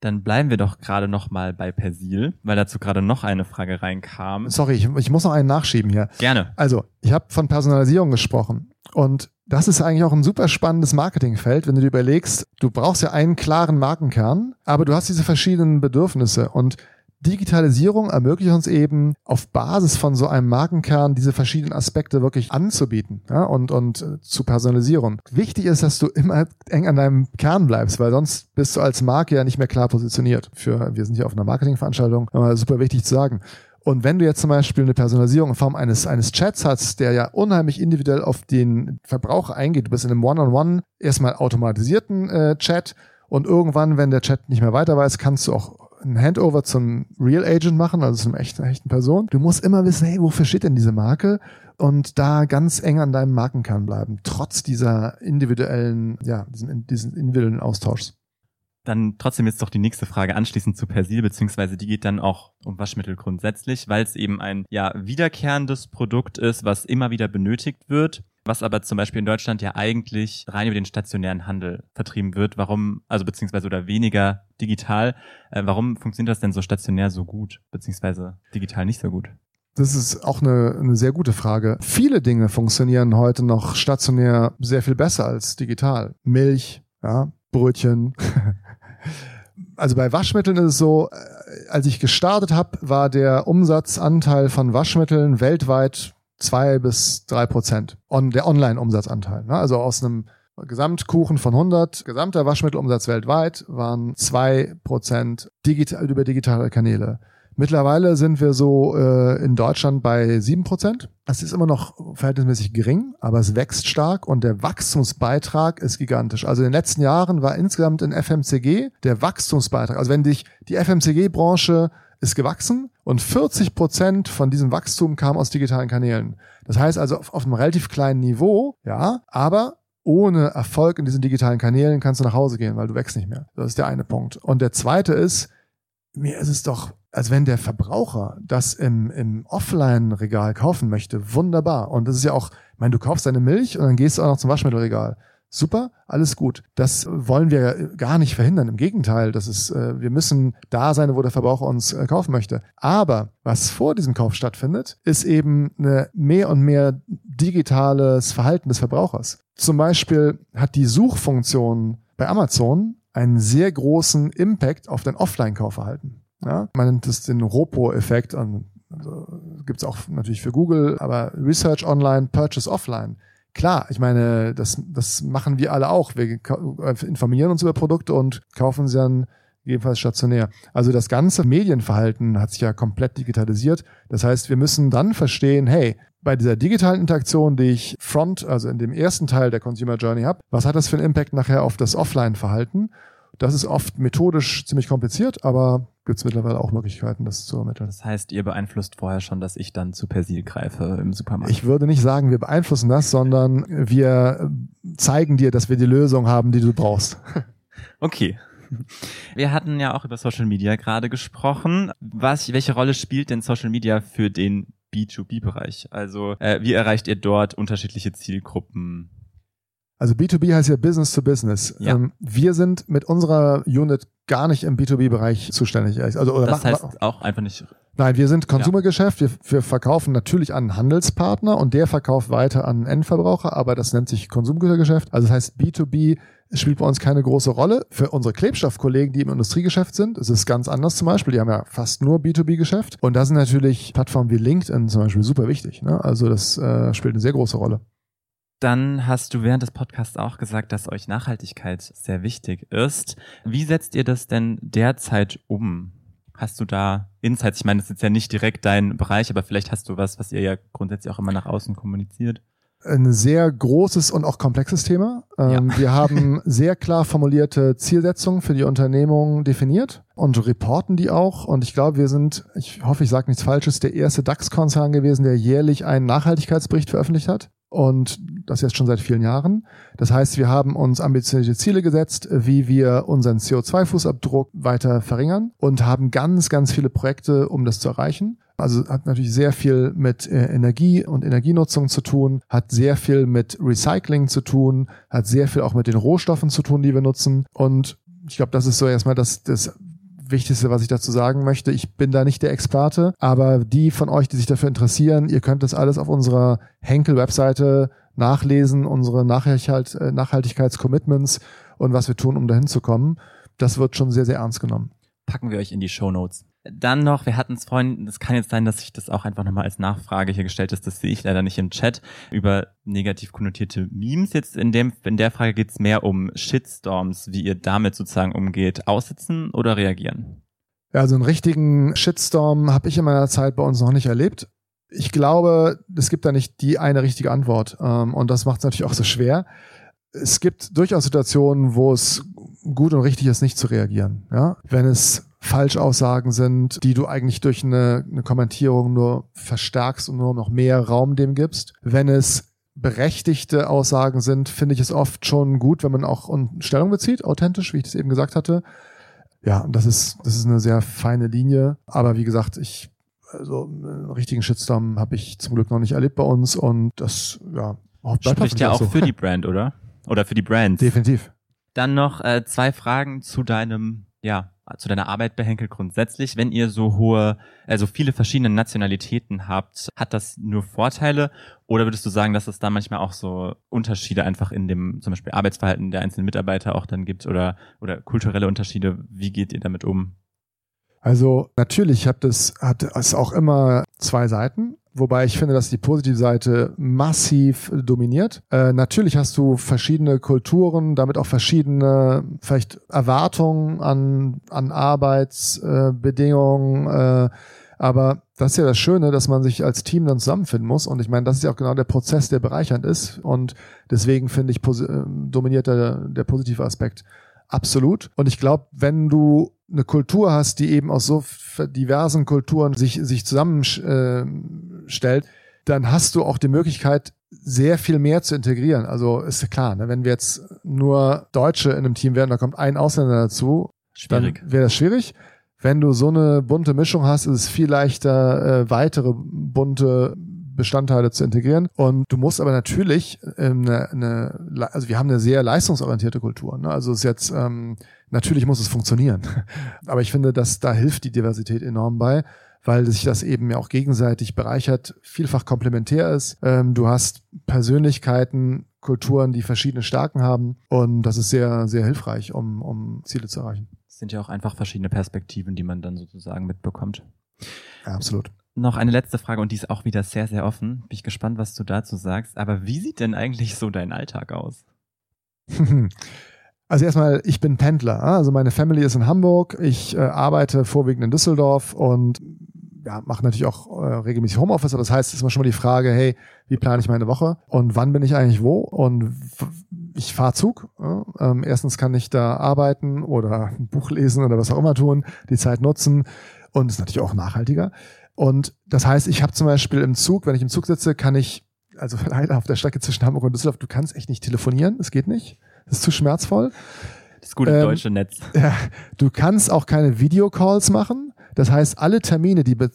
Dann bleiben wir doch gerade noch mal bei Persil, weil dazu gerade noch eine Frage reinkam. Sorry, ich, ich muss noch einen nachschieben hier. Gerne. Also, ich habe von Personalisierung gesprochen und das ist eigentlich auch ein super spannendes Marketingfeld, wenn du dir überlegst, du brauchst ja einen klaren Markenkern, aber du hast diese verschiedenen Bedürfnisse und Digitalisierung ermöglicht uns eben auf Basis von so einem Markenkern diese verschiedenen Aspekte wirklich anzubieten ja, und, und äh, zu personalisieren. Wichtig ist, dass du immer eng an deinem Kern bleibst, weil sonst bist du als Marke ja nicht mehr klar positioniert. Für, wir sind hier auf einer Marketingveranstaltung, aber super wichtig zu sagen. Und wenn du jetzt zum Beispiel eine Personalisierung in Form eines, eines Chats hast, der ja unheimlich individuell auf den Verbraucher eingeht, du bist in einem One-on-One -on -One erstmal automatisierten äh, Chat und irgendwann, wenn der Chat nicht mehr weiter weiß, kannst du auch ein Handover zum Real Agent machen, also zum echten, echten Person. Du musst immer wissen, hey, wofür steht denn diese Marke? Und da ganz eng an deinem Markenkern bleiben, trotz dieser individuellen, ja, diesen, diesen individuellen Austauschs. Dann trotzdem jetzt doch die nächste Frage anschließend zu Persil, beziehungsweise die geht dann auch um Waschmittel grundsätzlich, weil es eben ein ja wiederkehrendes Produkt ist, was immer wieder benötigt wird was aber zum Beispiel in Deutschland ja eigentlich rein über den stationären Handel vertrieben wird. Warum, also beziehungsweise oder weniger digital, äh, warum funktioniert das denn so stationär so gut, beziehungsweise digital nicht so gut? Das ist auch eine, eine sehr gute Frage. Viele Dinge funktionieren heute noch stationär sehr viel besser als digital. Milch, ja, Brötchen. [LAUGHS] also bei Waschmitteln ist es so, äh, als ich gestartet habe, war der Umsatzanteil von Waschmitteln weltweit zwei bis drei Prozent on, der Online-Umsatzanteil. Ne? Also aus einem Gesamtkuchen von 100, gesamter Waschmittelumsatz weltweit waren zwei Prozent digital, über digitale Kanäle. Mittlerweile sind wir so äh, in Deutschland bei sieben Prozent. Das ist immer noch verhältnismäßig gering, aber es wächst stark und der Wachstumsbeitrag ist gigantisch. Also in den letzten Jahren war insgesamt in FMCG der Wachstumsbeitrag, also wenn dich die FMCG-Branche ist gewachsen und 40 Prozent von diesem Wachstum kam aus digitalen Kanälen. Das heißt also auf, auf einem relativ kleinen Niveau, ja, aber ohne Erfolg in diesen digitalen Kanälen kannst du nach Hause gehen, weil du wächst nicht mehr. Das ist der eine Punkt. Und der zweite ist, mir ist es doch, als wenn der Verbraucher das im, im Offline-Regal kaufen möchte, wunderbar. Und das ist ja auch, ich meine, du kaufst deine Milch und dann gehst du auch noch zum Waschmittelregal. Super, alles gut. Das wollen wir gar nicht verhindern. Im Gegenteil, das ist, äh, wir müssen da sein, wo der Verbraucher uns äh, kaufen möchte. Aber was vor diesem Kauf stattfindet, ist eben eine mehr und mehr digitales Verhalten des Verbrauchers. Zum Beispiel hat die Suchfunktion bei Amazon einen sehr großen Impact auf dein Offline-Kaufverhalten. Ja? Man nennt es den Ropo-Effekt. Also, Gibt es auch natürlich für Google, aber Research Online, Purchase Offline Klar, ich meine, das, das machen wir alle auch. Wir informieren uns über Produkte und kaufen sie dann jedenfalls stationär. Also das ganze Medienverhalten hat sich ja komplett digitalisiert. Das heißt, wir müssen dann verstehen, hey, bei dieser digitalen Interaktion, die ich front, also in dem ersten Teil der Consumer Journey habe, was hat das für einen Impact nachher auf das Offline-Verhalten? Das ist oft methodisch ziemlich kompliziert, aber gibt es mittlerweile auch Möglichkeiten, das zu ermitteln. Das heißt, ihr beeinflusst vorher schon, dass ich dann zu Persil greife im Supermarkt. Ich würde nicht sagen, wir beeinflussen das, sondern wir zeigen dir, dass wir die Lösung haben, die du brauchst. [LAUGHS] Okay. Wir hatten ja auch über Social Media gerade gesprochen. Was, welche Rolle spielt denn Social Media für den B2B-Bereich? Also äh, wie erreicht ihr dort unterschiedliche Zielgruppen? Also B2B heißt ja Business to Business. Ja. Ähm, wir sind mit unserer Unit gar nicht im B2B-Bereich zuständig. Also, oder das machen, heißt auch einfach nicht Nein, wir sind Konsumergeschäft. Wir, wir verkaufen natürlich an Handelspartner und der verkauft weiter an Endverbraucher, aber das nennt sich Konsumgütergeschäft. Also das heißt B2B spielt bei uns keine große Rolle. Für unsere Klebstoffkollegen, die im Industriegeschäft sind, ist es ganz anders zum Beispiel. Die haben ja fast nur B2B-Geschäft. Und da sind natürlich Plattformen wie LinkedIn zum Beispiel super wichtig. Ne? Also das äh, spielt eine sehr große Rolle. Dann hast du während des Podcasts auch gesagt, dass euch Nachhaltigkeit sehr wichtig ist. Wie setzt ihr das denn derzeit um? Hast du da Insights? Ich meine, das ist jetzt ja nicht direkt dein Bereich, aber vielleicht hast du was, was ihr ja grundsätzlich auch immer nach außen kommuniziert. Ein sehr großes und auch komplexes Thema. Ähm, ja. Wir haben [LAUGHS] sehr klar formulierte Zielsetzungen für die Unternehmung definiert und reporten die auch. Und ich glaube, wir sind, ich hoffe, ich sage nichts Falsches, der erste DAX-Konzern gewesen, der jährlich einen Nachhaltigkeitsbericht veröffentlicht hat und das jetzt schon seit vielen Jahren. Das heißt, wir haben uns ambitionierte Ziele gesetzt, wie wir unseren CO2-Fußabdruck weiter verringern und haben ganz, ganz viele Projekte, um das zu erreichen. Also hat natürlich sehr viel mit äh, Energie und Energienutzung zu tun, hat sehr viel mit Recycling zu tun, hat sehr viel auch mit den Rohstoffen zu tun, die wir nutzen. Und ich glaube, das ist so erstmal das, das Wichtigste, was ich dazu sagen möchte. Ich bin da nicht der Experte, aber die von euch, die sich dafür interessieren, ihr könnt das alles auf unserer Henkel-Webseite nachlesen, unsere Nachhaltigkeit, äh, Nachhaltigkeitscommitments und was wir tun, um dahin zu kommen. Das wird schon sehr, sehr ernst genommen. Packen wir euch in die Show Notes. Dann noch, wir hatten es vorhin, es kann jetzt sein, dass sich das auch einfach nochmal als Nachfrage hier gestellt ist, das sehe ich leider nicht im Chat, über negativ konnotierte Memes. Jetzt in dem, in der Frage geht es mehr um Shitstorms, wie ihr damit sozusagen umgeht. Aussitzen oder reagieren? Ja, also einen richtigen Shitstorm habe ich in meiner Zeit bei uns noch nicht erlebt. Ich glaube, es gibt da nicht die eine richtige Antwort. Ähm, und das macht es natürlich auch so schwer. Es gibt durchaus Situationen, wo es gut und richtig ist, nicht zu reagieren. Ja? Wenn es Falschaussagen sind, die du eigentlich durch eine, eine Kommentierung nur verstärkst und nur noch mehr Raum dem gibst. Wenn es berechtigte Aussagen sind, finde ich es oft schon gut, wenn man auch Stellung bezieht, authentisch, wie ich das eben gesagt hatte. Ja, das ist, das ist eine sehr feine Linie. Aber wie gesagt, ich, also einen richtigen Shitstorm habe ich zum Glück noch nicht erlebt bei uns und das, ja, spricht ja auch so. für die Brand, oder? Oder für die Brand. Definitiv. Dann noch äh, zwei Fragen zu deinem ja, zu deiner Arbeit bei Henkel grundsätzlich, wenn ihr so hohe, also viele verschiedene Nationalitäten habt, hat das nur Vorteile oder würdest du sagen, dass es da manchmal auch so Unterschiede einfach in dem zum Beispiel Arbeitsverhalten der einzelnen Mitarbeiter auch dann gibt oder, oder kulturelle Unterschiede? Wie geht ihr damit um? Also natürlich hat es, hat es auch immer zwei Seiten. Wobei ich finde, dass die positive Seite massiv dominiert. Äh, natürlich hast du verschiedene Kulturen, damit auch verschiedene vielleicht Erwartungen an, an Arbeitsbedingungen. Äh, aber das ist ja das Schöne, dass man sich als Team dann zusammenfinden muss. Und ich meine, das ist ja auch genau der Prozess, der bereichernd ist. Und deswegen finde ich, äh, dominiert der, der positive Aspekt absolut. Und ich glaube, wenn du eine Kultur hast, die eben aus so diversen Kulturen sich, sich zusammenstellt, äh, dann hast du auch die Möglichkeit, sehr viel mehr zu integrieren. Also ist ja klar, ne, wenn wir jetzt nur Deutsche in einem Team wären, da kommt ein Ausländer dazu, schwierig. dann wäre das schwierig. Wenn du so eine bunte Mischung hast, ist es viel leichter, äh, weitere bunte Bestandteile zu integrieren. Und du musst aber natürlich ähm, eine, eine also wir haben eine sehr leistungsorientierte Kultur. Ne? Also es ist jetzt ähm, natürlich muss es funktionieren, [LAUGHS] aber ich finde, dass da hilft die Diversität enorm bei weil sich das eben ja auch gegenseitig bereichert, vielfach komplementär ist. Ähm, du hast Persönlichkeiten, Kulturen, die verschiedene Stärken haben und das ist sehr, sehr hilfreich, um, um Ziele zu erreichen. Es sind ja auch einfach verschiedene Perspektiven, die man dann sozusagen mitbekommt. Ja, absolut noch eine letzte Frage und die ist auch wieder sehr, sehr offen. Bin ich gespannt, was du dazu sagst. Aber wie sieht denn eigentlich so dein Alltag aus? [LAUGHS] Also erstmal, ich bin Pendler. Also meine Family ist in Hamburg. Ich äh, arbeite vorwiegend in Düsseldorf und ja, mache natürlich auch äh, regelmäßig Homeoffice. Das heißt, es ist immer schon mal die Frage, hey, wie plane ich meine Woche und wann bin ich eigentlich wo? Und ich fahre Zug. Ja? Ähm, erstens kann ich da arbeiten oder ein Buch lesen oder was auch immer tun, die Zeit nutzen und ist natürlich auch nachhaltiger. Und das heißt, ich habe zum Beispiel im Zug, wenn ich im Zug sitze, kann ich, also [LAUGHS] leider auf der Strecke zwischen Hamburg und Düsseldorf, du kannst echt nicht telefonieren, das geht nicht. Das ist zu schmerzvoll. Das gute ähm, deutsche Netz. [LAUGHS] Ja, du kannst auch keine Videocalls machen. Das heißt, alle Termine, die bei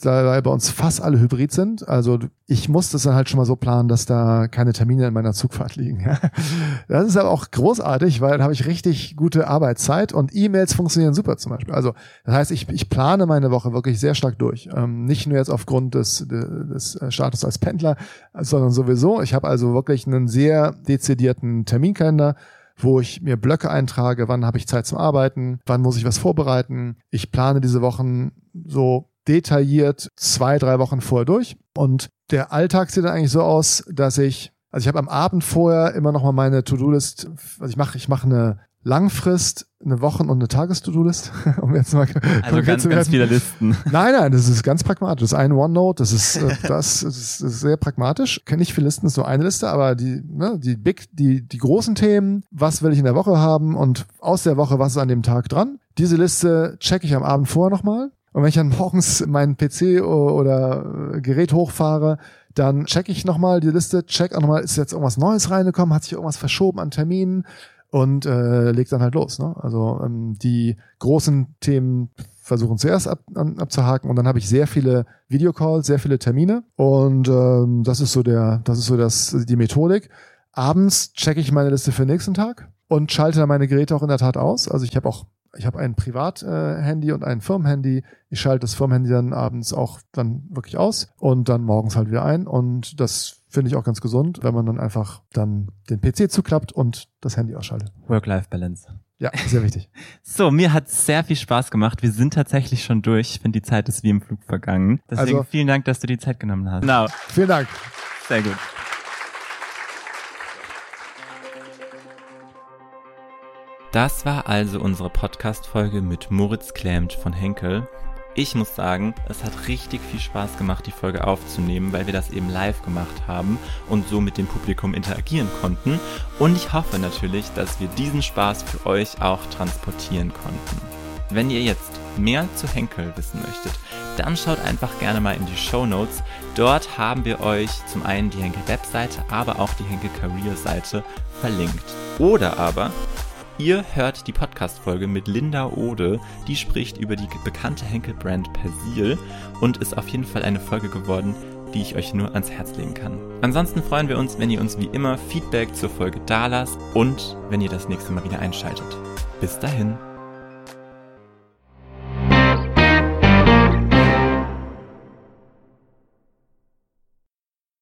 uns fast alle hybrid sind, also ich muss das dann halt schon mal so planen, dass da keine Termine in meiner Zugfahrt liegen. [LAUGHS] Das ist aber auch großartig, weil dann habe ich richtig gute Arbeitszeit und E-Mails funktionieren super zum Beispiel. Also das heißt, ich, ich plane meine Woche wirklich sehr stark durch. Ähm, nicht nur jetzt aufgrund des, des Status als Pendler, sondern sowieso. Ich habe also wirklich einen sehr dezidierten Terminkalender wo ich mir Blöcke eintrage, wann habe ich Zeit zum Arbeiten, wann muss ich was vorbereiten. Ich plane diese Wochen so detailliert zwei, drei Wochen vorher durch. Und der Alltag sieht dann eigentlich so aus, dass ich, also ich habe am Abend vorher immer noch mal meine To-Do-List, also ich mache ich mache eine Langfrist, eine Wochen- und eine Tages-To-Do-List. [LAUGHS] um jetzt mal also ganz, ganz viele Listen. Nein, nein, das ist ganz pragmatisch. Das ist ein OneNote, das ist, äh, [LAUGHS] das ist, sehr pragmatisch. Kenne ich viele Listen, ist nur eine Liste, aber die, ne, die big, die, die großen Themen, was will ich in der Woche haben und aus der Woche, was ist an dem Tag dran. Diese Liste checke ich am Abend vorher nochmal. Und wenn ich dann morgens meinen PC oder Gerät hochfahre, dann checke ich nochmal die Liste, check auch nochmal, ist jetzt irgendwas Neues reingekommen, hat sich irgendwas verschoben an Terminen, und äh, legt dann halt los. Ne? Also ähm, die großen Themen versuchen zuerst ab, an, abzuhaken und dann habe ich sehr viele Videocalls, sehr viele Termine und ähm, das ist so der, das ist so das die Methodik. Abends checke ich meine Liste für den nächsten Tag und schalte dann meine Geräte auch in der Tat aus. Also ich habe auch ich habe ein Privat-Handy und ein Firmenhandy. Ich schalte das Firmenhandy dann abends auch dann wirklich aus und dann morgens halt wieder ein. Und das finde ich auch ganz gesund, wenn man dann einfach dann den PC zuklappt und das Handy ausschaltet. Work-Life-Balance. Ja, sehr wichtig. [LAUGHS] so, mir hat sehr viel Spaß gemacht. Wir sind tatsächlich schon durch. Ich finde, die Zeit ist wie im Flug vergangen. Deswegen also, vielen Dank, dass du die Zeit genommen hast. Genau. Vielen Dank. Sehr gut. Das war also unsere Podcast-Folge mit Moritz Klämt von Henkel. Ich muss sagen, es hat richtig viel Spaß gemacht, die Folge aufzunehmen, weil wir das eben live gemacht haben und so mit dem Publikum interagieren konnten. Und ich hoffe natürlich, dass wir diesen Spaß für euch auch transportieren konnten. Wenn ihr jetzt mehr zu Henkel wissen möchtet, dann schaut einfach gerne mal in die Show Notes. Dort haben wir euch zum einen die Henkel Webseite, aber auch die Henkel Career Seite verlinkt. Oder aber Ihr hört die Podcast-Folge mit Linda Ode, die spricht über die bekannte Henkel-Brand Persil und ist auf jeden Fall eine Folge geworden, die ich euch nur ans Herz legen kann. Ansonsten freuen wir uns, wenn ihr uns wie immer Feedback zur Folge dalasst und wenn ihr das nächste Mal wieder einschaltet. Bis dahin.